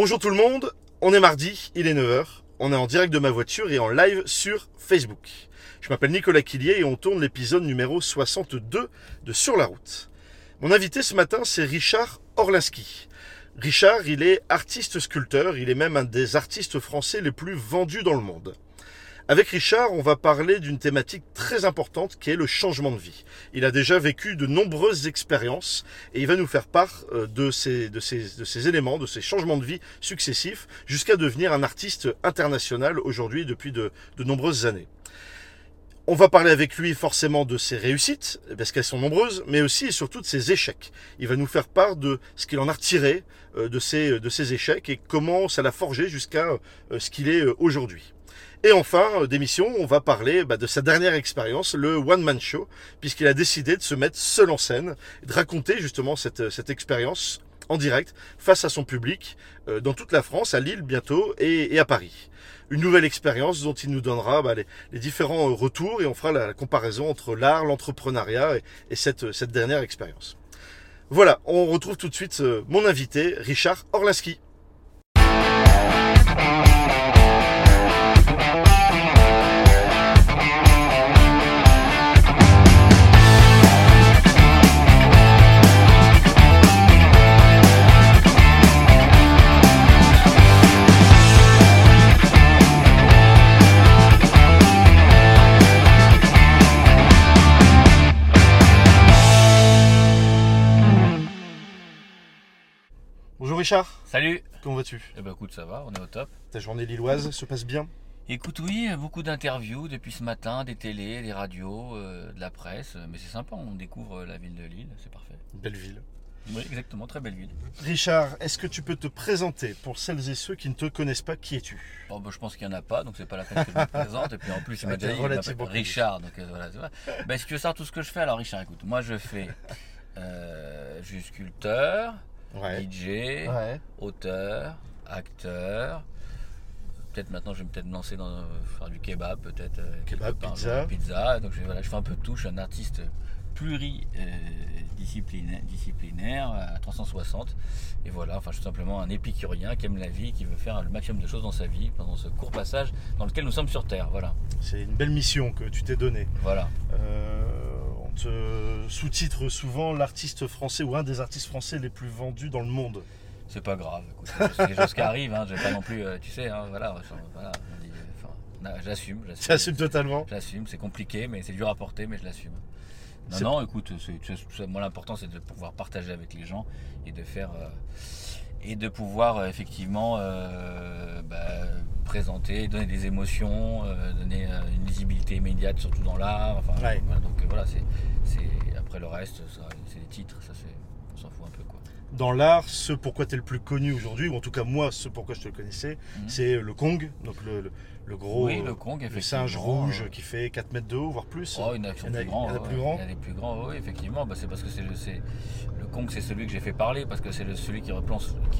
Bonjour tout le monde, on est mardi, il est 9h, on est en direct de ma voiture et en live sur Facebook. Je m'appelle Nicolas Quillier et on tourne l'épisode numéro 62 de Sur la route. Mon invité ce matin c'est Richard Orlinski. Richard, il est artiste sculpteur, il est même un des artistes français les plus vendus dans le monde. Avec Richard, on va parler d'une thématique très importante qui est le changement de vie. Il a déjà vécu de nombreuses expériences et il va nous faire part euh, de ces, de ces, de ces éléments, de ces changements de vie successifs jusqu'à devenir un artiste international aujourd'hui depuis de, nombreuses années. On va parler avec lui forcément de ses réussites, parce qu'elles sont nombreuses, mais aussi et surtout de ses échecs. Il va nous faire part de ce qu'il en a retiré euh, de ses, de ses échecs et comment ça l'a forgé jusqu'à euh, ce qu'il est aujourd'hui. Et enfin, d'émission, on va parler bah, de sa dernière expérience, le One Man Show, puisqu'il a décidé de se mettre seul en scène, de raconter justement cette, cette expérience en direct face à son public euh, dans toute la France, à Lille bientôt et, à Paris. Une nouvelle expérience dont il nous donnera bah, les, différents retours et on fera la, comparaison entre l'art, l'entrepreneuriat et, et cette, cette dernière expérience. Voilà, on retrouve tout de suite euh, mon invité, Richard Orlinski. Richard, Salut comment vas-tu Eh ben écoute, ça va, on est au top. Ta journée lilloise se passe bien Écoute, oui, beaucoup d'interviews depuis ce matin, des télés, des radios, euh, de la presse, mais c'est sympa, on découvre la ville de Lille, c'est parfait. Belle ville. Oui, exactement, très belle ville. Richard, est-ce que tu peux te présenter pour celles et ceux qui ne te connaissent pas Qui es-tu? Bon, ben, je pense qu'il n'y en a pas, donc c'est pas la peine que je me présente. Et puis en plus, il m'a déjà dit, Richard, donc euh, voilà, vois. Ben, si tu veux savoir tout ce que je fais, alors Richard, écoute, moi je fais, euh, je suis sculpteur, Ouais. DJ, Ouais. auteur, acteur. Peut-être maintenant, je vais peut-être me lancer dans euh, faire du kebab, peut-être. euh, Kebab, pizza. euh, pizza. Donc je, voilà, je fais un peu de tout. Je suis un artiste pluridisciplinaire, disciplinaire à 360. Et voilà, enfin, je suis simplement un épicurien qui aime la vie, qui veut faire le maximum de choses dans sa vie pendant ce court passage dans lequel nous sommes sur Terre. Voilà, C'est une belle mission que tu t'es donnée. voilà. Euh, sous-titre souvent l'artiste français ou un des artistes français les plus vendus dans le monde. C'est pas grave. écoute, c'est des choses qui arrivent. Hein, je vais pas non plus, euh, tu sais, hein, voilà, voilà, euh, j'assume, j'assume. Tu assumes totalement J'assume, c'est compliqué, mais c'est dur à porter, mais je l'assume. Non, non, écoute, moi l'important c'est de pouvoir partager avec les gens et de faire euh, et de pouvoir euh, effectivement euh, bah, présenter, donner des émotions, euh, donner une visibilité immédiate, surtout dans l'art. Enfin, Ouais. voilà, donc voilà, c'est, après le reste, c'est les titres, ça c'est, on s'en fout un peu quoi. Dans l'art, ce pourquoi tu es le plus connu aujourd'hui, ou en tout cas moi, ce pourquoi je te le connaissais, Mhm. c'est le Kong, donc le, le- le gros oui, euh, le Kong, le effectivement. singe rouge euh, qui fait 4 mètres de haut, voire plus. Oh, il y en a qui sont Il y en a- plus grands. il y en a plus Il y a des plus grands, oui, effectivement. Bah, c'est parce que c'est le, Kong, c'est celui que j'ai fait parler, parce que c'est celui qui,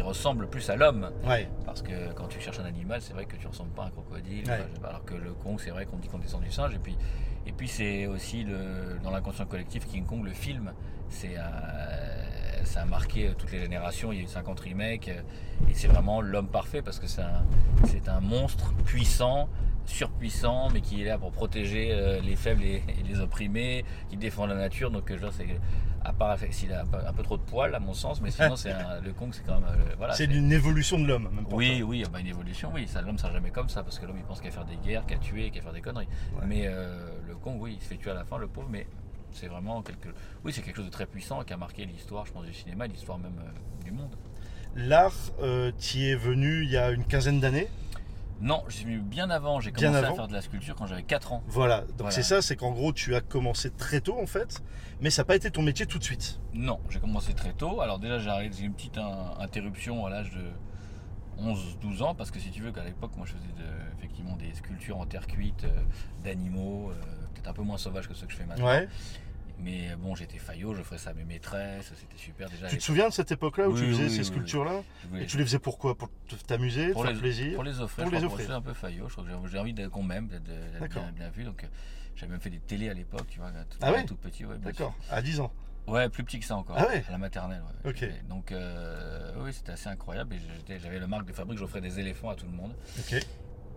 ressemble le plus à l'homme. Ouais, Parce que quand tu cherches un animal, c'est vrai que tu ressembles pas à un crocodile. Ouais. Alors que le Kong, c'est vrai qu'on dit qu'on descend du singe. Et puis, et puis c'est aussi le, dans l'inconscient collectif, King Kong, le film, c'est un- ça a marqué toutes les générations. Il y a eu 50 remakes. euh, Et c'est vraiment l'homme parfait parce que c'est un, c'est un monstre puissant, surpuissant, mais qui est là pour protéger euh, les faibles et, les opprimés, qui défend la nature. Donc, euh, genre, c'est, à part s'il a un peu, trop de poils, à mon sens, mais sinon, c'est un- le Kong, c'est quand même. euh, voilà, c'est une évolution de l'homme, même pour oui, toi. oui, bah, une évolution, oui. Ça, l'homme sera jamais comme ça parce que l'homme il pense qu'à faire des guerres, qu'à tuer, qu'à faire des conneries. Ouais. Mais euh, le Kong, oui, il se fait tuer à la fin, le pauvre, mais c'est vraiment quelque, oui, c'est quelque chose de très puissant qui a marqué l'histoire, je pense, du cinéma, l'histoire même euh, du monde. L'art, euh, t'y es venu il y a une quinzaine d'années? Non, je suis venu bien avant. J'ai commencé avant à faire de la sculpture quand j'avais 4 ans. Voilà, donc Voilà. c'est ça, c'est qu'en gros tu as commencé très tôt en fait, mais ça n'a pas été ton métier tout de suite. Non, j'ai commencé très tôt. Alors déjà, j'ai une petite in- interruption à l'âge de 11-12 ans parce que si tu veux qu'à l'époque, moi, je faisais de- effectivement des sculptures en terre cuite euh, d'animaux, euh, un peu moins sauvages que ceux que je fais maintenant. Ouais. Mais bon, j'étais faillot, je ferais ça à mes maîtresses, c'était super déjà. Tu te souviens de cette époque-là où tu faisais oui, ces sculptures-là Et tu les faisais Pour te- t'amuser, pour faire les, plaisir? pour les offrir, Pour je les offrir. un peu faillot, j'ai- envie qu'on m'aime, d'être bien, bien vu. Donc euh, j'avais même fait des télés à l'époque, tu vois, tout, Ah ouais? tout petit. Ouais, D'accord, à 10 ans. Ouais, plus petit que ça encore. Ah ouais? À la maternelle, ouais. Donc, euh, oui, c'était assez incroyable. J'avais le marque de fabrique, j'offrais des éléphants à tout le monde. Ok.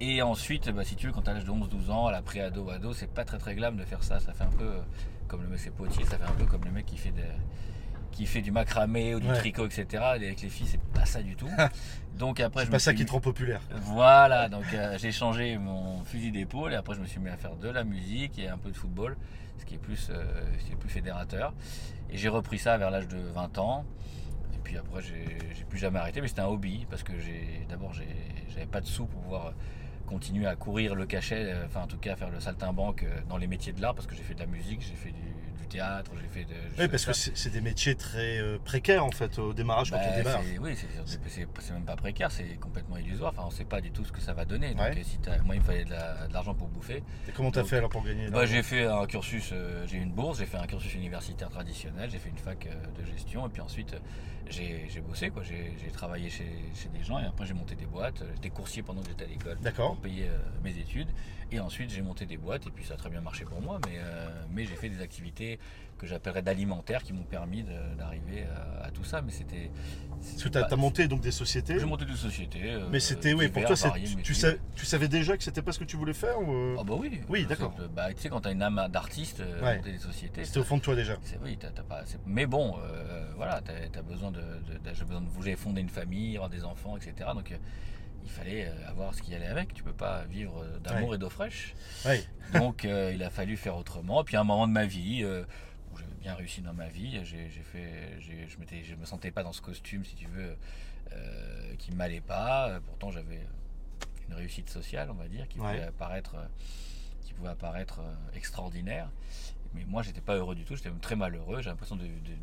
Et ensuite, bah, si tu veux, quand tu as l'âge de 11-12 ans, à la pré-ado, ado, c'est pas très très glam de faire ça. Ça fait un peu euh, comme le mec, c'est potier, ça fait un peu comme le mec qui fait, des- qui fait du macramé ou du Ouais. tricot, etc. Et avec les filles, c'est pas ça du tout. Donc après, C'est pas ça qui te rend populaire. Voilà, donc euh, j'ai changé mon fusil d'épaule et après je me suis mis à faire de la musique et un peu de football, ce qui est plus, euh, est plus fédérateur. Et j'ai repris ça vers l'âge de 20 ans. Et puis après, j'ai plus jamais arrêté, mais c'était un hobby parce que j'ai d'abord j'avais pas de sous pour pouvoir continuer à courir le cachet, euh, enfin en tout cas faire le saltimbanque euh, dans les métiers de l'art parce que j'ai fait de la musique, j'ai fait du, du théâtre, j'ai fait de. Oui, parce que ça. c'est c'est des métiers très euh, précaires en fait au démarrage quand Bah, on démarre. c'est- oui, c'est- même pas précaire, c'est complètement illusoire. Enfin, on sait pas du tout ce que ça va donner. Donc, Ouais. si moi, il me fallait de la- de l'argent pour bouffer. Et comment t'as fait alors pour gagner Bah, j'ai fait un cursus, euh, j'ai une bourse, j'ai fait un cursus universitaire traditionnel, j'ai fait une fac de gestion et puis ensuite j'ai bossé, quoi. J'ai travaillé chez, chez des gens et après j'ai monté des boîtes. J'étais coursier pendant que j'étais à l'école D'accord. Payer euh, mes études et ensuite j'ai monté des boîtes et puis ça a très bien marché pour moi. Mais, euh, mais j'ai fait des activités que j'appellerais d'alimentaire qui m'ont permis d'arriver à, à tout ça. Mais c'était. Parce que t'as as monté donc des sociétés. J'ai monté des sociétés. euh, Mais c'était oui, pour toi, c'est- variés, tu, mais tu tu savais déjà que c'était pas ce que tu voulais faire ou euh, Ah bah oui. Oui, d'accord. Bah, tu sais, quand t'as une âme d'artiste, euh, Ouais. monter des sociétés. c'était au fond de toi déjà C'est oui, t'as, t'as pas. c'est- Mais bon, euh, voilà, t'as, t'as besoin de, de- j'ai besoin de j'ai fondé une famille, avoir des enfants, etc. Donc euh, il fallait euh, avoir ce qui allait avec. Tu peux pas vivre euh, d'amour Ouais. et d'eau fraîche. Oui. Donc euh, il a fallu faire autrement. Puis à un moment de ma vie, euh, où j'avais bien réussi dans ma vie, j'ai, j'ai fait, j'ai- je m'étais, je me sentais pas dans ce costume, si tu veux, euh, qui m'allait pas. Pourtant j'avais une réussite sociale, on va dire, qui Ouais. pouvait apparaître, qui pouvait apparaître extraordinaire. Mais moi, j'étais pas heureux du tout, j'étais même très malheureux. J'ai l'impression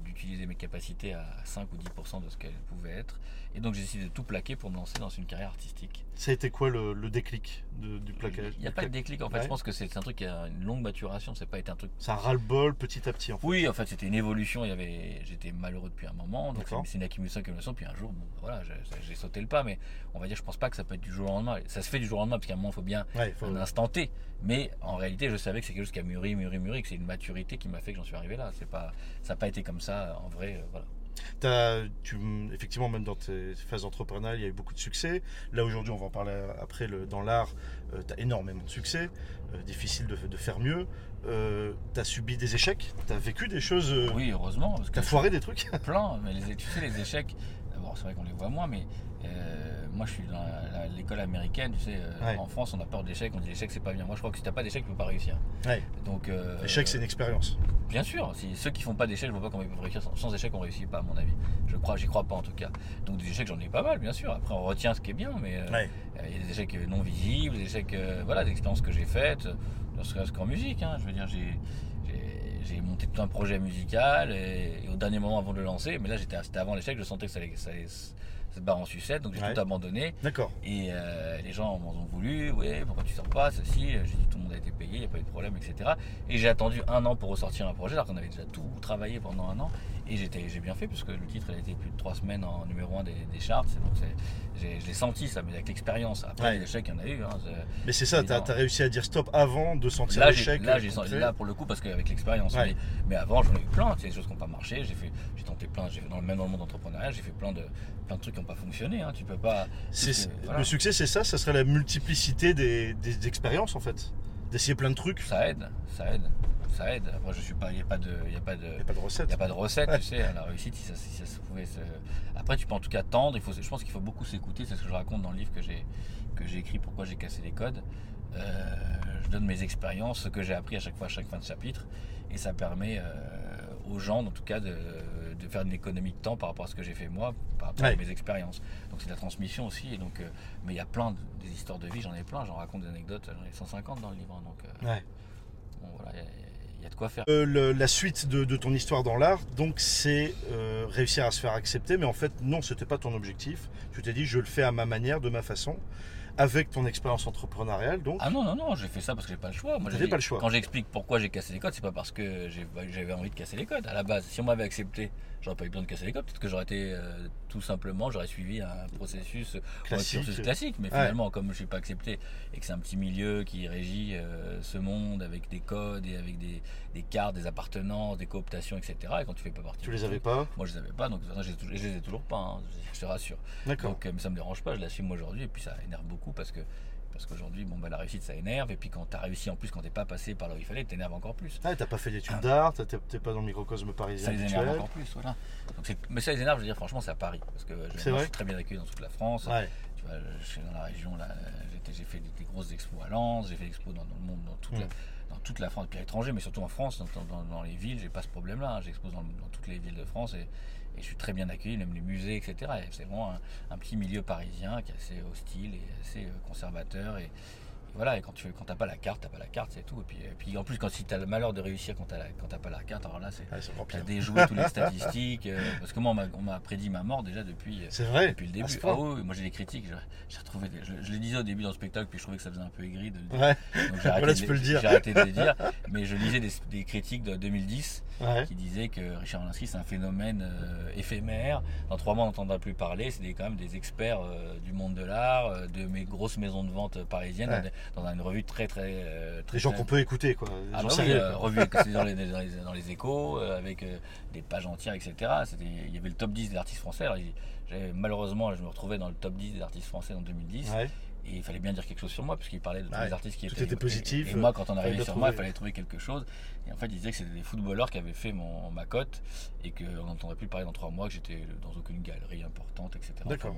d'utiliser mes capacités à 5 ou 10% de ce qu'elles pouvaient être. Et donc, j'ai décidé de tout plaquer pour me lancer dans une carrière artistique. Ça a été quoi le, le déclic de- du plaquage Il n'y a pas de déclic, en fait. Ouais. Je pense que c'est un truc qui a une longue maturation, c'est pas été un truc. Un ras-le-bol petit à petit en fait. Oui, en fait, c'était une évolution. Il y avait, j'étais malheureux depuis un moment, donc c'est une accumulation, accumulation. Puis un jour, bon, voilà, j'ai j'ai sauté le pas, mais on va dire, je pense pas que ça peut être du jour au lendemain. Ça se fait du jour au lendemain, parce qu'à un moment, il faut bien Ouais, faut- un instant T. Mais en réalité, je savais que c'est quelque chose qui a mûri, mûri, mûri, que c'est une maturité qui m'a fait que j'en suis arrivé là. C'est pas, ça n'a pas été comme ça, en vrai. euh, voilà. T'as- tu, effectivement, même dans tes phases entrepreneuriales, il y a eu beaucoup de succès. Là, aujourd'hui, on va en parler après. Le, dans l'art, tu as énormément de succès. Euh, difficile de, de faire mieux. tu as subi des échecs. Tu as vécu des choses. euh, Oui, heureusement, Tu as foiré des trucs. plein. Mais les, tu sais, les échecs, c'est vrai qu'on les voit moins, mais euh, moi, je suis dans l'école américaine. Tu sais, euh, Ouais. en France, on a peur d'échecs. On dit l'échec, c'est pas bien. Moi, je crois que si t'as pas d'échec, tu peux pas réussir. Ouais. Donc, euh, L'échec, c'est une expérience. Bien sûr, si ceux qui font pas d'échecs, je vois pas comment ils peuvent réussir sans, sans échec, on réussit pas à mon avis. Je crois, j'y crois pas en tout cas. Donc des échecs, j'en ai pas mal, bien sûr. Après, on retient ce qui est bien, mais Ouais. il y a des échecs non visibles, des échecs, voilà, des expériences que j'ai faites, ne serait-ce qu'en musique. hein. Je veux dire, j'ai j'ai- monté tout un projet musical et, et au dernier moment avant de le lancer, mais là j'étais c'était avant l'échec, je sentais que ça allait, ça allait se barrer en sucette, donc j'ai Ouais. tout abandonné. D'accord. Et euh, les gens m'en ont voulu, ouais, pourquoi tu sors pas, ceci, j'ai dit tout le monde a été payé, il n'y a pas eu de problème, etc. Et j'ai attendu un an pour ressortir un projet, alors qu'on avait déjà tout travaillé pendant un an. Et j'étais- j'ai bien fait, puisque le titre il a été plus de trois semaines en numéro un des, des charts, donc je l'ai senti ça, mais avec l'expérience. Après, Ouais. les échecs, il y en a eu. hein, c'est- Mais c'est ça, tu as, réussi à dire stop avant de sentir Là, l'échec. là, j'ai senti, concret. là, pour le coup, parce qu'avec l'expérience. Ouais. Mais, mais avant, j'en ai eu plein, tu sais, des choses qui n'ont pas marché. J'ai, fait, j'ai tenté plein, j'ai fait dans même dans le monde entrepreneurial, j'ai fait plein de, plein de trucs qui n'ont pas fonctionné. Hein. Tu peux pas. Voilà. Le succès, c'est ça, ça serait la multiplicité des, des expériences en fait. D'essayer plein de trucs. Ça aide, ça aide, ça aide. Après, je suis pas, il n'y a pas de, il y a pas de, Il n'y a pas de recette. il y a pas de recette, Ouais. tu sais. La réussite, si ça, si ça se pouvait se. Après, tu peux en tout cas tendre. Il faut, je pense qu'il faut beaucoup s'écouter. C'est ce que je raconte dans le livre que j'ai, que j'ai écrit. Pourquoi j'ai cassé les codes. Euh, je donne mes expériences, ce que j'ai appris à chaque fois, à chaque fin de chapitre, et ça permet euh, aux gens, en tout cas, de, de faire une économie de temps par rapport à ce que j'ai fait moi, par rapport Ouais. à mes expériences. Donc c'est de la transmission aussi. Et donc, euh, mais il y a plein de, des histoires de vie. J'en ai plein. J'en raconte des anecdotes. J'en ai 150 dans le livre. hein, donc euh, Ouais. bon, voilà, il y a- il y, a de quoi faire. Euh, le- la suite de, de ton histoire dans l'art, donc c'est euh, réussir à se faire accepter, mais en fait non, c'était pas ton objectif. Tu t'es dit je le fais à ma manière, de ma façon, avec ton expérience entrepreneuriale, donc. Ah non, non, non, j'ai fait ça parce que j'ai pas le choix. Moi, j'ai- pas le choix. Quand j'explique pourquoi j'ai cassé les codes, c'est pas parce que j'avais envie de casser les codes. À la base, si on m'avait accepté j'aurais pas eu besoin de casser les codes. Peut-être que j'aurais été euh, tout simplement, j'aurais suivi un processus euh, un Classique. classique. Mais Ouais. finalement, comme je suis pas accepté et que c'est un petit milieu qui régit euh, ce monde avec des codes et avec des, des cartes, des appartenances, des cooptations, etc. Et quand tu fais pas partie, Tu les avais truc, pas Moi, je les avais pas, donc je les ai tou- je les ai toujours pas. hein, je te rassure. D'accord. Donc, euh, mais ça me dérange pas, je l'assume aujourd'hui et puis ça énerve beaucoup parce que parce qu'aujourd'hui, bon, bah, la réussite ça énerve et puis quand tu as réussi en plus, quand t'es pas passé par là où il fallait, t'énerve encore plus. Ah, t'as pas fait d'études d'art, t'es pas dans le microcosme parisien Ça les énerve habituel. encore plus, voilà. Donc, mais ça les énerve, je veux dire, franchement, c'est à Paris parce que je, moi, je suis très bien accueilli dans toute la France. Ouais. Tu vois, je suis dans la région, là, j'ai fait des, des grosses expos à Lens, j'ai fait des expos dans, dans le monde, dans toute, la, toute la France, puis à l'étranger, mais surtout en France, dans, les villes, j'ai pas ce problème-là. hein. J'expose dans, toutes les villes de France et, je suis très bien accueilli, même les musées, etc. Et c'est vraiment un, un petit milieu parisien qui est assez hostile et assez euh, conservateur. Et voilà, et quand tu quand t'as pas la carte, t'as pas la carte, c'est tout. Et puis, et puis en plus, quand si t'as le malheur de réussir quand t'as la- quand t'as pas la carte, alors là, c'est Ouais, T'as déjoué toutes les statistiques. euh, parce que moi, on m'a- on m'a prédit ma mort déjà depuis, euh, C'est vrai depuis le début. Ah oui, moi j'ai des critiques. j'ai- retrouvé des- je, je les disais au début dans le spectacle, puis je trouvais que ça faisait un peu aigri de le dire. Ouais, Donc j'ai arrêté, Voilà, de tu peux le dire. j'ai arrêté de les dire. Mais je lisais des, des critiques de 2010 ouais. qui disaient que Richard Olinsky c'est un phénomène euh, éphémère. Dans trois mois, on n'entendra plus parler. C'est des- quand même des experts euh, du monde de l'art, de mes grosses maisons de vente parisiennes, Ouais. Dans, une revue très très. euh, très Des gens qu'on peut écouter, quoi. Des ah gens bah oui, sérieux, quoi. revue c'est dans les, dans, les, dans les échos, euh, avec euh, des pages entières, etc. C'était- Il y avait le top 10 des artistes français. Alors, malheureusement, je me retrouvais dans le top 10 des artistes français en 2010. Ouais. Et il fallait bien dire quelque chose sur moi, puisqu'il parlait de tous Ouais, les artistes qui tout étaient. était positif, Et, et moi, quand on arrivait sur moi, il fallait trouver quelque chose. Et en fait, il disait que c'était des footballeurs qui avaient fait mon, ma cote et qu'on n'entendrait plus parler dans trois mois, que j'étais dans aucune galerie importante, etc. D'accord.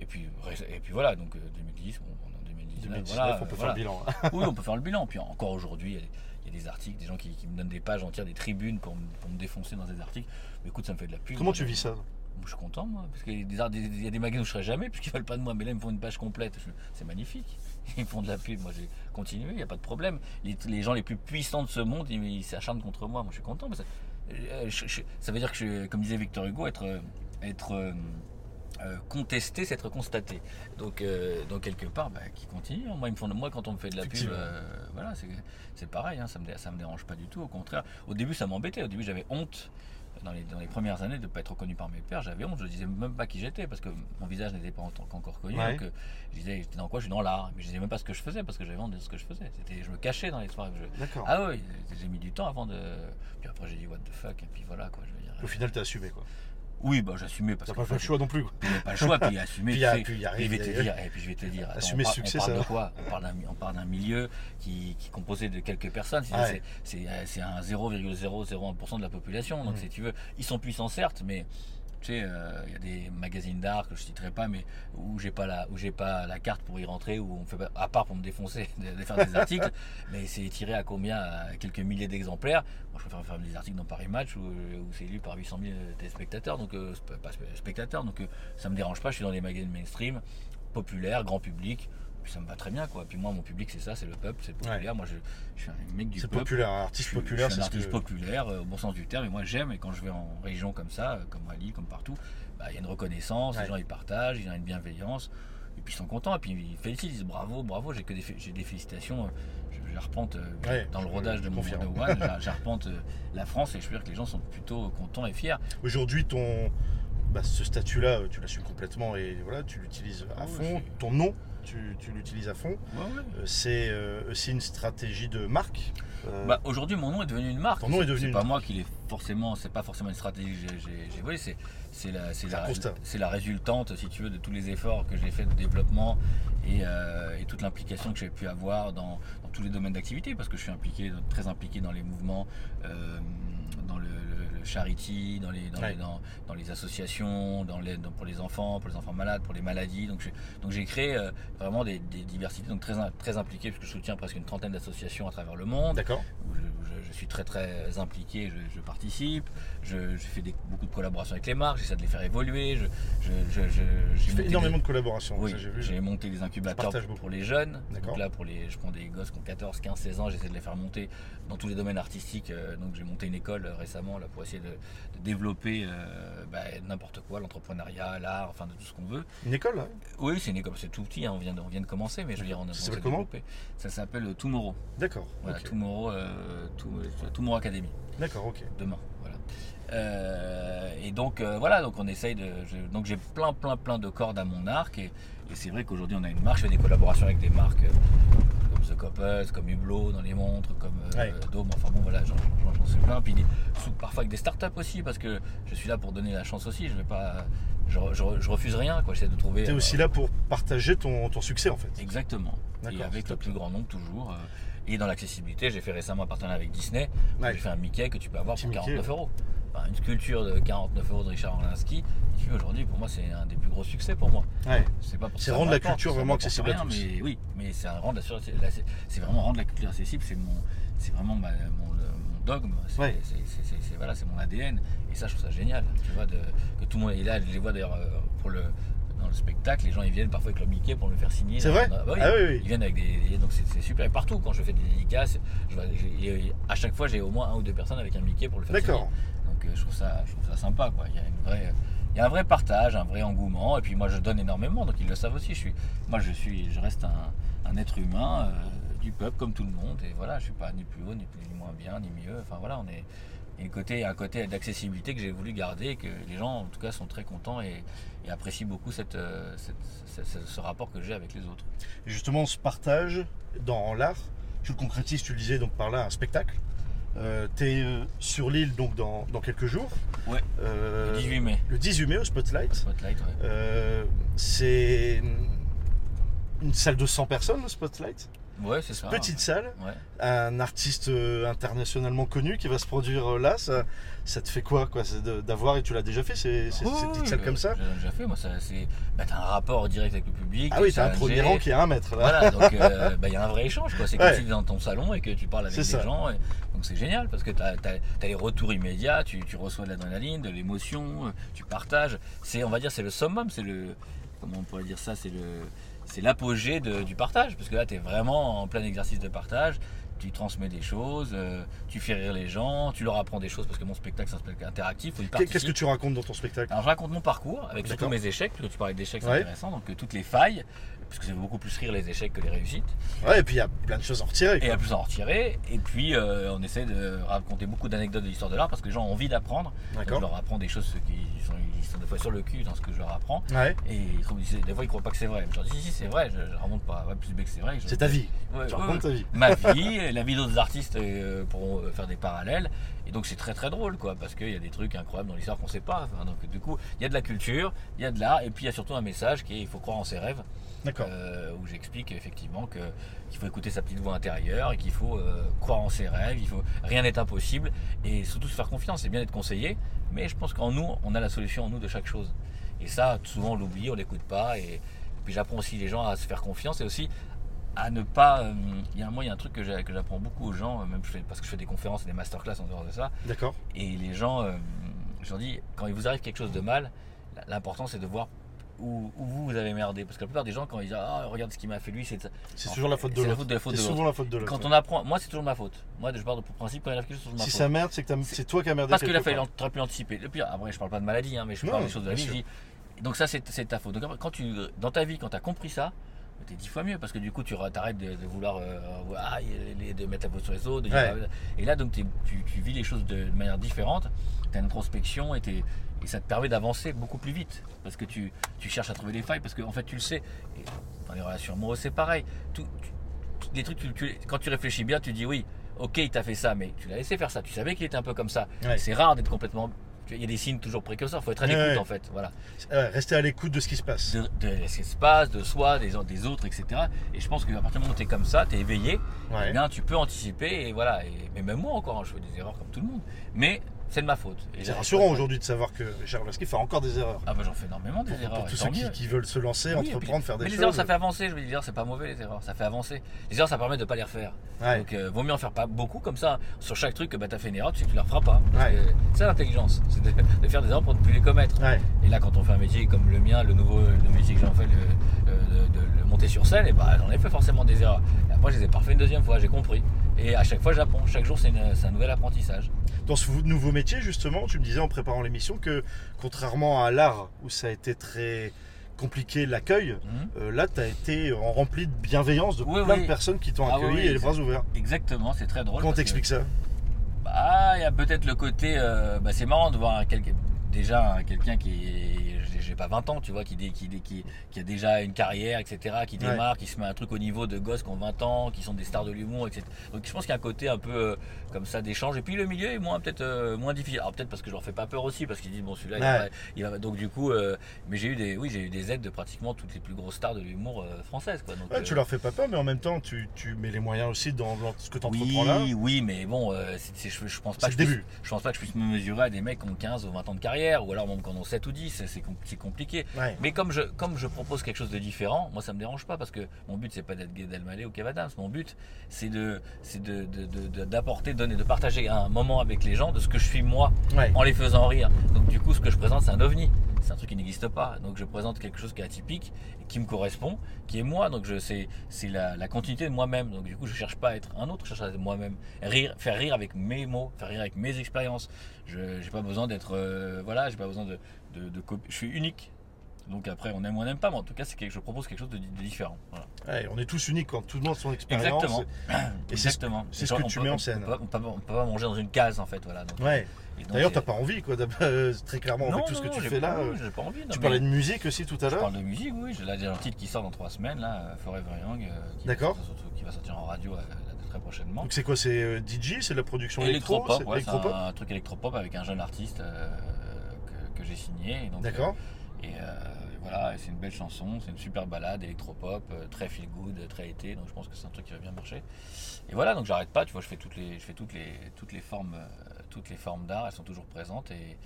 et, puis, et puis voilà, donc euh, 2010, bon, on est en 2019. 2019, voilà, on peut voilà. faire le bilan. Oui, on peut faire le bilan. Puis encore aujourd'hui, il y a des- il y, a des articles, des gens qui, qui me donnent des pages entières, des tribunes pour, me- pour me défoncer dans des articles. Mais écoute, ça me fait de la pub. Comment tu vis ça Moi, Je suis content, moi. Parce qu'il y a des, magasins où je serais jamais, puisqu'ils veulent pas de moi. Mais là, ils me font une page complète. C'est magnifique. Ils font de la pub. Moi, j'ai continué, il n'y a pas de problème. Les, les gens les plus puissants de ce monde, ils s'acharnent contre moi. Moi, je suis content. mais ça, euh, je- je- ça veut dire que, je- comme disait Victor Hugo, être. euh, être euh, euh, contester, c'est être constaté. Donc, euh, donc quelque part, bah, qui continue. Moi, ils me font, moi, quand on me fait de la pub, euh, voilà, c'est, pareil. hein, ça me, ça me dérange pas du tout. Au contraire, au début, ça m'embêtait. Au début, j'avais honte. Dans les, dans les premières années de ne pas être reconnu par mes pères, j'avais honte, je ne disais même pas qui j'étais parce que mon visage n'était pas en- encore connu. Ouais. Donc, euh, je disais, j'étais dans quoi Je suis dans l'art, mais je disais même pas ce que je faisais parce que j'avais honte de ce que je faisais. C'était, je me cachais dans les soirées. Je- D'accord. Ah oui, j'ai mis du temps avant de. Puis après, j'ai dit what the fuck, et puis voilà quoi. Je veux dire. Au final, t'as assumé, quoi. Oui, bah j'assumais parce T'as que pas fait le choix non plus, puis pas le choix, puis assumer. Puis tu sais, puis puis je vais te dire, et puis je vais te dire, attends, Assumer on, succès, on parle ça de quoi? On parle d'un milieu qui, qui est composé de quelques personnes. Ouais. c'est- euh, c'est un 0,001% de la population. Donc Mhm. si tu veux, ils sont puissants certes, mais tu sais, euh, il y a des magazines d'art que je citerai pas, mais où j'ai pas la, pas la carte pour y rentrer, où on fait à part pour me défoncer, de, faire des articles, mais c'est tiré à combien quelques milliers d'exemplaires. Moi, je préfère faire des articles dans Paris Match où, où c'est lu par 800 000 téléspectateurs, donc euh, pas sp- spectateurs, donc euh, ça me dérange pas. Je suis dans les magazines mainstream, populaires, grand public. Puis ça me va très bien quoi. Puis moi mon public c'est ça, c'est le peuple, c'est populaire. Moi je, je suis un mec du C'est peuple. populaire, un Je artiste populaire, c'est un artiste que. populaire euh, au bon sens du terme et moi j'aime et quand je vais en région comme ça, euh, comme à Lille, comme partout, bah, il y a une reconnaissance, Ouais. les gens ils partagent, il y a une bienveillance et puis ils sont contents et puis ils félicitent, ils disent bravo, bravo, j'ai que des, fé- j'ai des félicitations, euh, je, je arpente Ouais, dans le rodage de mon de One, j'a- j'arpente la France et je veux dire que les gens sont plutôt contents et fiers. Aujourd'hui, ton. Bah, ce statut-là, tu l'assumes complètement et voilà, tu l'utilises à Ah fond. c'est- Ton nom, tu, tu l'utilises à fond. Ouais, ouais. Euh, C'est euh, aussi une stratégie de marque. Euh, Bah, aujourd'hui, mon nom est devenu une marque. Ton nom est devenu C'est pas marque. moi qui l'ai forcément. C'est pas forcément une stratégie que j'ai- volée. C'est c'est la résultante, si tu veux, de tous les efforts que j'ai fait de développement et, euh, et toute l'implication que j'ai pu avoir dans, dans tous les domaines d'activité, parce que je suis impliqué, très impliqué dans les mouvements, euh, dans le, le- le charity, dans les dans, Ouais. les, dans, dans les associations, dans dans- pour les enfants, pour les enfants malades, pour les maladies. Donc j'ai donc créé euh, vraiment des, des diversités, donc très très impliqué, parce que je soutiens presque une trentaine d'associations à travers le monde D'accord. je, je- je suis très très impliqué, je, je participe, je, fais des- beaucoup de collaborations avec les marques, j'essaie de les faire évoluer, je, fais énormément des- de collaborations. oui, j'ai monté des incubateurs pour les jeunes. Donc là, pour les, je prends des gosses qui ont 14, 15, 16 ans, j'essaie de les faire monter dans tous les domaines artistiques. Euh, Donc j'ai monté une école euh, récemment là, pour essayer de, de développer euh, bah, n'importe quoi, l'entrepreneuriat, l'art, enfin de tout ce qu'on veut. Une école, là Oui, c'est une école, c'est tout petit, hein, on, vient de, on vient de commencer, mais je veux dire, on a Ça comment. Ça s'appelle euh, Tomorrow. D'accord. Voilà, ok. Tomorrow, euh, To- Tomorrow Academy D'accord, ok. demain. Voilà. Euh, et donc euh, voilà, donc on essaye de. je- donc j'ai plein, plein, plein de cordes à mon arc. Et, et c'est vrai qu'aujourd'hui on a une marque, je fais des collaborations avec des marques comme The Couples, comme Hublot dans les montres, comme euh, Ouais. Dome. Enfin bon, voilà, j'en sais plein. Puis sous- parfois avec des startups aussi, parce que je suis là pour donner la chance aussi. Je vais pas. Je, je- je refuse rien, quoi. J'essaie de trouver. Tu es euh, aussi là pour partager ton, ton succès en fait. Exactement. Et avec le plus grand nombre toujours. euh, Et dans l'accessibilité, j'ai fait récemment un partenariat avec Disney. où Ouais. J'ai fait un Mickey que tu peux avoir Petit pour Mickey, 49 euros. Enfin, une sculpture de 49 euros de Richard Orlinski. qui aujourd'hui, pour moi, c'est un des plus gros succès pour moi. Ouais. C'est pas rendre la culture vraiment accessible à rien, tous. Mais oui, mais c'est rendre c'est- vraiment rendre la culture accessible. C'est mon, c'est vraiment ma- mon, dogme. C'est Ouais. voilà, c'est mon ADN. Et ça, je trouve ça génial. Tu vois, de, que tout le monde. Et là, je les vois d'ailleurs euh, pour le dans le spectacle, les gens ils viennent parfois avec leur Mickey pour le faire signer. C'est vrai bah oui. Ah oui, oui. Ils viennent avec des. des- donc c'est super. Et partout, quand je fais des dédicaces, je à chaque fois, j'ai au moins un ou deux personnes avec un Mickey pour le faire signer. D'accord. Donc euh, je, trouve ça, je trouve ça sympa. Il, y a un vrai partage, un vrai engouement. Et puis moi, je donne énormément, donc ils le savent aussi. Moi, je, suis, je reste un, être humain euh, du peuple, comme tout le monde. Et voilà, je suis pas ni plus haut, ni, plus, ni moins bien, ni mieux. Enfin voilà, on est. Il un côté, un côté d'accessibilité que j'ai voulu garder et que les gens, en tout cas, sont très contents et, apprécient beaucoup euh, ce- ce- ce rapport que j'ai avec les autres. Justement, se partage dans l'art. Tu le concrétises, tu le disais donc par là, un spectacle. Tu es sur l'île donc dans, dans quelques jours. Ouais. Euh, Le 18 mai, Le 18 mai au Spotlight. Spotlight, ouais. Euh, c'est une salle de 100 personnes, le Spotlight. Ouais, c'est ça. Petite salle. Ouais. Un artiste euh, internationalement connu qui va se produire euh, là. Ça, ça te fait quoi, quoi? D'avoir, et tu l'as déjà fait, c'est c'est- Oui, cette oui, petite salle oui, comme ça? J'ai déjà fait, moi, ça, c'est. Bah, t'as un rapport direct avec le public. Ah oui, t'as un premier rang qui est à un mètre. Là. Voilà, donc euh, bah, il y a un vrai échange, quoi. C'est comme Ouais. si tu es dans ton salon et que tu parles avec des ça. gens. et- Donc c'est génial parce que tu as, les retours immédiats, tu, tu reçois de l'adrénaline, de l'émotion, tu partages. C'est, on va dire, c'est le summum, c'est le. Comment on pourrait dire ça? C'est le. C'est l'apogée du partage, parce que là, tu es vraiment en plein exercice de partage. Tu transmets des choses, euh, tu fais rire les gens, tu leur apprends des choses, parce que mon spectacle, c'est un spectacle interactif. y Qu'est-ce que tu racontes dans ton spectacle Alors je raconte mon parcours avec surtout D'accord. mes échecs, parce que tu parlais d'échecs, c'est Ouais. intéressant, donc euh, toutes les failles, parce que c'est beaucoup plus rire les échecs que les réussites, Ouais, et puis il y a plein de choses à en retirer. et quoi. à plus en retirer, et puis euh, on essaie de raconter beaucoup d'anecdotes de l'histoire de l'art, parce que les gens ont envie d'apprendre, je leur apprends des choses qui sont, ils sont des fois sur le cul dans ce que je leur apprends, Ouais, et ils des fois ils croient pas que c'est vrai, je leur dis si si c'est vrai, je, je remonte pas, ouais, plus que c'est vrai. c'est ta vie. Tu racontes ta vie. ma vie, la vie d'autres artistes euh, pourront euh, faire des parallèles. Et donc c'est très très drôle quoi, parce qu'il y a des trucs incroyables dans l'histoire qu'on sait pas. Enfin, donc du coup, il y a de la culture, il y a de l'art, et puis il y a surtout un message qui est il faut croire en ses rêves, D'accord. euh, où j'explique effectivement que qu'il faut écouter sa petite voix intérieure et qu'il faut euh, croire en ses rêves. Il faut rien n'est impossible et surtout se faire confiance. C'est bien d'être conseillé, mais je pense qu'en nous, on a la solution en nous de chaque chose. Et ça, souvent on l'oublie, on l'écoute pas. Et, puis j'apprends aussi les gens à se faire confiance et aussi à ne pas. euh, Il y a un moi, il y a un truc que j'apprends beaucoup aux gens, euh, même je fais- parce que je fais des conférences et des masterclass en dehors de ça. D'accord. Et les gens, euh, je leur dis, quand il vous arrive quelque chose de mal, l'important c'est de voir où, où vous, vous avez merdé. Parce que la plupart des gens, quand ils disent Ah, regarde ce qu'il m'a fait lui, c'est C'est toujours la faute de l'autre. C'est souvent la faute de l'autre. Quand on apprend, moi c'est toujours ma faute. Moi je pars de principe quand il arrive quelque chose, c'est toujours ma Si faute. ça merde, c'est que t'as- c'est toi qui as merdé. Parce qu'il a fallu pu l'anticiper. Le pire, après je parle pas de maladie, hein, mais je Non, parle des choses de la vie. sûr. Donc ça c'est ta faute. Donc quand tu, dans ta vie, quand tu as compris ça, t'es dix fois mieux parce que du coup tu arrêtes de, de vouloir euh, ah, de mettre la faute sur les autres. de Ouais. ah, et là donc tu, tu vis les choses de, de manière différente. Tu as une introspection et, ça te permet d'avancer beaucoup plus vite parce que tu, tu cherches à trouver des failles parce qu'en fait tu le sais. Et dans les relations amoureuses c'est pareil. Tout, tu- des trucs, tu- quand tu réfléchis bien, tu dis oui, ok, il t'a fait ça, mais tu l'as laissé faire ça. Tu savais qu'il était un peu comme ça. Ouais. C'est rare d'être complètement. Il y a des signes toujours précurseurs. Il faut être à l'écoute ouais. en fait. Voilà. Ouais, Rester à l'écoute de ce qui se passe. De, de ce qui se passe, de soi, des, autres- des autres, etc. Et je pense qu'à partir du moment où tu es comme ça, tu es éveillé, eh bien, tu peux anticiper. Et voilà. Et, mais même moi encore, hein, je fais des erreurs comme tout le monde. Mais c'est de ma faute. C'est rassurant aujourd'hui de savoir que Richard Lasky fait encore des erreurs. Ah bah j'en fais énormément des Pour, erreurs. pour tous ceux qui, veulent se lancer, Oui, entreprendre, puis- faire des mais les choses. erreurs, ça fait avancer. Je veux dire, c'est pas mauvais les erreurs. Ça fait avancer. Les erreurs, ça permet de pas les refaire. Ouais. Donc, euh, vaut mieux en faire pas beaucoup comme ça. Sur chaque truc, bah, tu as fait une erreur, tu tu la referas pas. Ouais. C'est l'intelligence. C'est de, de faire des erreurs pour ne plus les commettre. Ouais. Et là, quand on fait un métier comme le mien, le nouveau le métier que j'en fais, le, le- monter sur scène, et bah, j'en ai fait forcément des erreurs. Et après, je les ai pas refait une deuxième fois, j'ai compris. Et à chaque fois, j'apprends. Chaque jour, c'est un nouvel apprentissage. Dans ce nouveau métier, justement, tu me disais en préparant l'émission que, contrairement à l'art, où ça a été très compliqué l'accueil, Mhm. euh, là, tu as été en rempli de bienveillance de Oui, plein oui. de personnes qui t'ont Ah accueilli oui, et les bras ouverts. Exactement, c'est très drôle. Comment que- t'expliques ça? Bah, il y a peut-être le côté. euh, bah, c'est marrant de voir déjà un- quelqu'un qui pas 20 ans, tu vois, qui, qui, dé- qui, qui a déjà une carrière, etc., qui Ouais. démarre, qui se met un truc au niveau de gosses qui ont 20 ans, qui sont des stars de l'humour, etc. Donc je pense qu'il y a un côté un peu euh, comme ça d'échange. Et puis le milieu est moins, peut-être euh, moins difficile. Alors peut-être parce que je leur fais pas peur aussi, parce qu'ils disent, bon, celui-là, il va- Ouais. il, va, Donc du coup. euh, mais j'ai eu des, oui, j'ai eu des aides de pratiquement toutes les plus grosses stars de l'humour française, quoi. Donc, Ouais, tu leur fais pas peur, mais en même temps, tu, tu mets les moyens aussi dans, dans ce que tu oui, entreprends là. oui, mais bon, je, je pense pas que je puisse- je pense pas que je puisse me mesurer à des mecs qui ont 15 ou 20 ans de carrière, ou alors même qui en ont 7 ou 10, c'est- c'est com- c'est compliqué. Ouais. Mais comme je, comme je propose quelque chose de différent, moi ça me dérange pas parce que mon but c'est pas d'être Gad Elmaleh ou Kev Adams, mon but c'est de, c'est de, de- de- de- d'apporter, donner, de partager un moment avec les gens de ce que je suis moi Ouais. en les faisant rire. Donc du coup, ce que je présente, c'est un ovni. C'est un truc qui n'existe pas. Donc je présente quelque chose qui est atypique, qui me correspond, qui est moi. Donc je c'est c'est la, la continuité de moi-même. Donc du coup, je cherche pas à être un autre, je cherche à être moi-même. Rire, faire rire avec mes mots, faire rire avec mes expériences. Je j'ai pas besoin d'être euh, voilà, j'ai pas besoin de de, de copi- Je suis unique. Donc après, on aime ou on n'aime pas, mais en tout cas, c'est je propose quelque chose de, de différent. Voilà. Ouais, on est tous uniques quand tout le monde a son expérience. Exactement. Et c'est ce- Exactement. c'est ce que tu peut- mets en on scène. peut On peut, on peut pas manger dans une case en fait, voilà. Donc, Ouais. D'ailleurs, t'as pas envie, quoi. euh, Très clairement, non, avec tout ce que tu fais là. euh, j'ai pas envie. non, Tu parlais de musique aussi tout à Je l'heure. parle de musique, oui. J'ai un titre qui sort dans trois semaines, là, euh, Forever Young, euh, qui, D'accord. va sortir- qui va sortir en radio euh, là, très prochainement. Donc c'est quoi C'est euh, DJ C'est la production électro Électropop, C'est ouais, c'est un, un truc électropop avec un jeune artiste euh, j'ai signé. D'accord. euh, et, euh, et voilà, c'est une belle chanson, c'est une super balade électropop, euh, très feel good, très été, donc je pense que c'est un truc qui va bien marcher. Et voilà, donc j'arrête pas, tu vois, je fais toutes les, je fais toutes les, toutes les formes, toutes les formes d'art, elles sont toujours présentes et,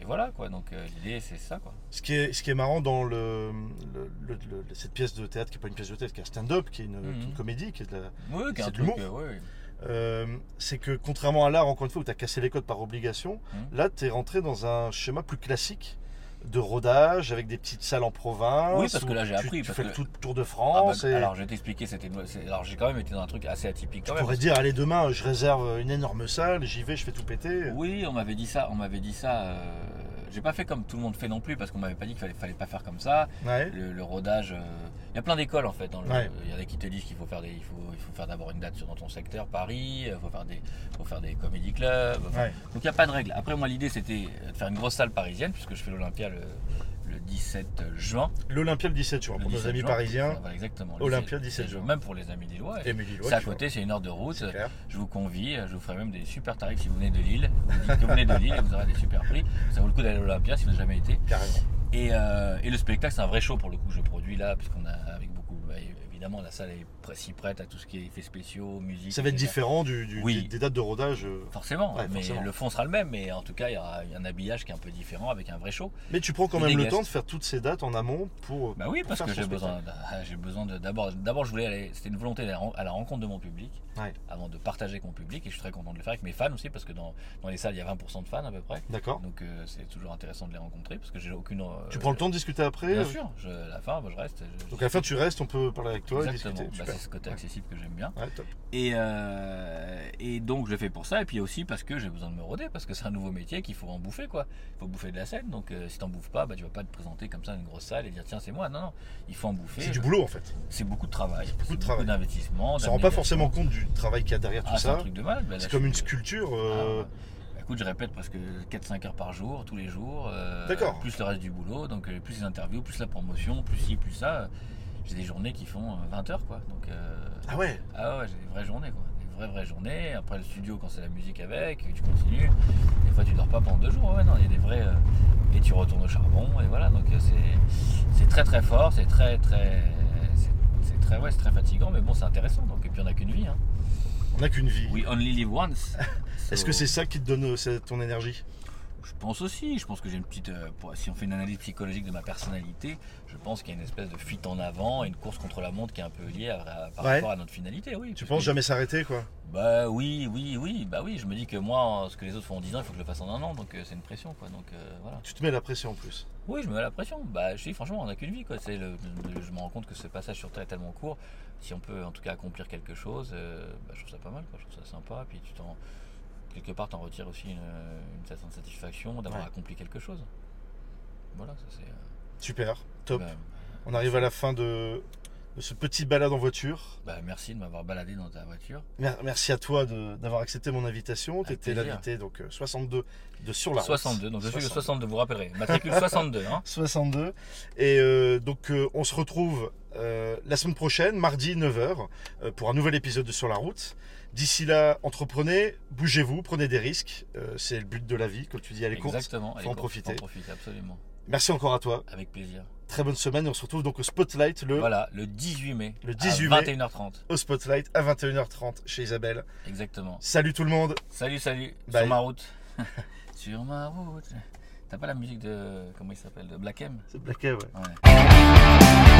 et voilà quoi. Donc euh, l'idée c'est ça quoi. Ce qui est, ce qui est marrant dans le, le- le- le- cette pièce de théâtre, qui n'est pas une pièce de théâtre, qui est un stand-up, qui est une, Mhm. qui est une comédie, qui est de la- Oui, C'est un de truc, l'humour. euh, ouais. Euh, c'est que contrairement à l'art, encore une fois, où tu as cassé les codes par obligation, Mhm. là, tu es rentré dans un schéma plus classique de rodage avec des petites salles en province. Oui, parce que là, j'ai appris, Tu parce fais que- le tout- tour de Ah bah, France. et Alors je vais t'expliquer, c'était alors j'ai quand même été dans un truc assez atypique. tu même, pourrais dire, allez, demain, je réserve une énorme salle, j'y vais, je fais tout péter. Oui, on m'avait dit ça, on m'avait dit ça. euh, J'ai pas fait comme tout le monde fait non plus parce qu'on m'avait pas dit qu'il fallait, fallait pas faire comme ça. Ouais. Le, le rodage, euh, il y a plein d'écoles en fait. dans le- Ouais. Il y en a qui te disent qu'il faut faire des, il faut, il faut faire d'abord une date sur dans ton secteur, Paris. Il faut faire des, faut faire des comédie clubs. enfin, Ouais. Donc il n'y a pas de règle. Après moi l'idée c'était de faire une grosse salle parisienne puisque je fais l'Olympia le, le 17 juin. L'Olympia le 17 juin, Le pour nos 17 amis juin. parisiens. Voilà, exactement. Olympia, 17 juin. Même pour les amis des lois. Émilie Lois, C'est à côté, c'est une heure de route. Je vous convie, je vous ferai même des super tarifs si vous venez de Lille. Vous dites que vous venez de Lille et vous aurez des super prix. Ça vaut le coup d'aller à l'Olympia si vous n'avez jamais été. Carrément. Et, euh, et le spectacle, c'est un vrai show pour le coup que je produis là, puisqu'on a avec beaucoup. Bah, évidemment, la salle est si prête à tout ce qui est effets spéciaux, musique. Ça va être etc. différent du, du- Oui. des, des dates de rodage. euh. Forcément, Ouais, mais forcément. le fond sera le même. Mais en tout cas, il y aura un habillage qui est un peu différent avec un vrai show. Mais tu prends quand même le temps de faire toutes ces dates en amont pour. Bah oui, pour parce faire que j'ai besoin, d'a- j'ai besoin de d'abord, d'abord je voulais aller, c'était une volonté d'aller à la rencontre de mon public, Ouais. avant de partager avec mon public, et je suis très content de le faire avec mes fans aussi, parce que dans, dans les salles il y a 20% de fans à peu près, D'accord. donc euh, c'est toujours intéressant de les rencontrer, parce que j'ai aucune. euh, Tu prends le temps de discuter après Bien euh, sûr, je, à la fin, moi, je reste. je- Donc à la fin, tu restes, on peut parler avec toi Exactement, discuter. Bah, c'est ce côté accessible que j'aime bien. Ouais, top. Et, euh, et donc je le fais pour ça, et puis aussi parce que j'ai besoin de me roder, parce que c'est un nouveau métier qu'il faut en bouffer quoi. Il faut bouffer de la scène, donc euh, si t'en bouffes pas, bah, tu vas pas te présenter comme ça dans une grosse salle et dire tiens c'est moi. Non, non, il faut en bouffer. C'est du boulot en fait. C'est beaucoup de travail, beaucoup de travail. d'investissement. On se rend pas forcément compte du travail qu'il y a derrière tout Ah, c'est un ça. truc de. Bah, C'est comme une sculpture. Ah, euh. Bah, écoute, je répète presque 4-5 heures par jour, tous les jours. euh, D'accord. Plus le reste du boulot, donc euh, plus les interviews, plus la promotion, plus ci, plus ça. Euh, J'ai des journées qui font euh, 20 heures quoi. Donc, euh, Ah ouais? ah ouais, j'ai des vraies journées quoi. Des vraies vraies journées. Après le studio quand c'est la musique avec, tu continues. Des fois tu dors pas pendant deux jours. Ouais non, il y a des vrais. euh, et tu retournes au charbon et voilà. Donc euh, c'est très très fort, c'est très très c'est- très ouais, c'est très fatigant, mais bon c'est intéressant. Donc et puis on n'a qu'une vie. Hein. On n'a qu'une vie. We only live once. Est-ce So- que c'est ça qui te donne euh, ton énergie? Je pense aussi, je pense que j'ai une petite. euh, pour- si on fait une analyse psychologique de ma personnalité, je pense qu'il y a une espèce de fuite en avant et une course contre la montre qui est un peu liée à- à- par Ouais. rapport à notre finalité, oui. Tu penses que- jamais s'arrêter quoi? Bah oui, oui, oui, bah oui, je me dis que moi, ce que les autres font en 10 ans, il faut que je le fasse en un an, donc euh, c'est une pression, quoi. Donc euh, voilà. Tu te mets la pression en plus. Oui, je me mets la pression. Bah je dis, franchement, on n'a qu'une vie, quoi. C'est le, le- je me rends compte que ce passage sur Terre est tellement court. Si on peut en tout cas accomplir quelque chose, bah, je trouve ça pas mal, quoi. Je trouve ça sympa. Puis tu t'en. Quelque part, t'en retires aussi une, une certaine satisfaction d'avoir Ouais. accompli quelque chose. Voilà, ça c'est. euh, Super. Top. bah, On arrive à la fin de ce petit balade en voiture. Bah, merci de m'avoir baladé dans ta voiture. Mer- Merci à toi d'avoir accepté mon invitation. Tu étais l'invité donc euh, 62 de Sur la route. 62, donc je suis le 62. 62, vous rappellerez. Matricule 62, hein 62. Et euh, donc euh, on se retrouve euh, la semaine prochaine, mardi 9h, euh, pour un nouvel épisode de Sur la route. D'ici là, entreprenez, bougez-vous, prenez des risques. Euh, c'est le but de la vie, comme tu dis, elle est courte. Exactement. faut en courte, profiter. En profiter, absolument. Merci encore à toi. Avec plaisir. Très bonne semaine et on se retrouve donc au Spotlight le, Voilà, le 18 mai. Le 18 mai. à 21h30. au Spotlight à 21h30 chez Isabelle. Exactement. Salut tout le monde. Salut, salut. Bye. Sur ma route. Sur ma route. T'as pas la musique de. Comment il s'appelle De Black M? C'est Black ouais. Ouais.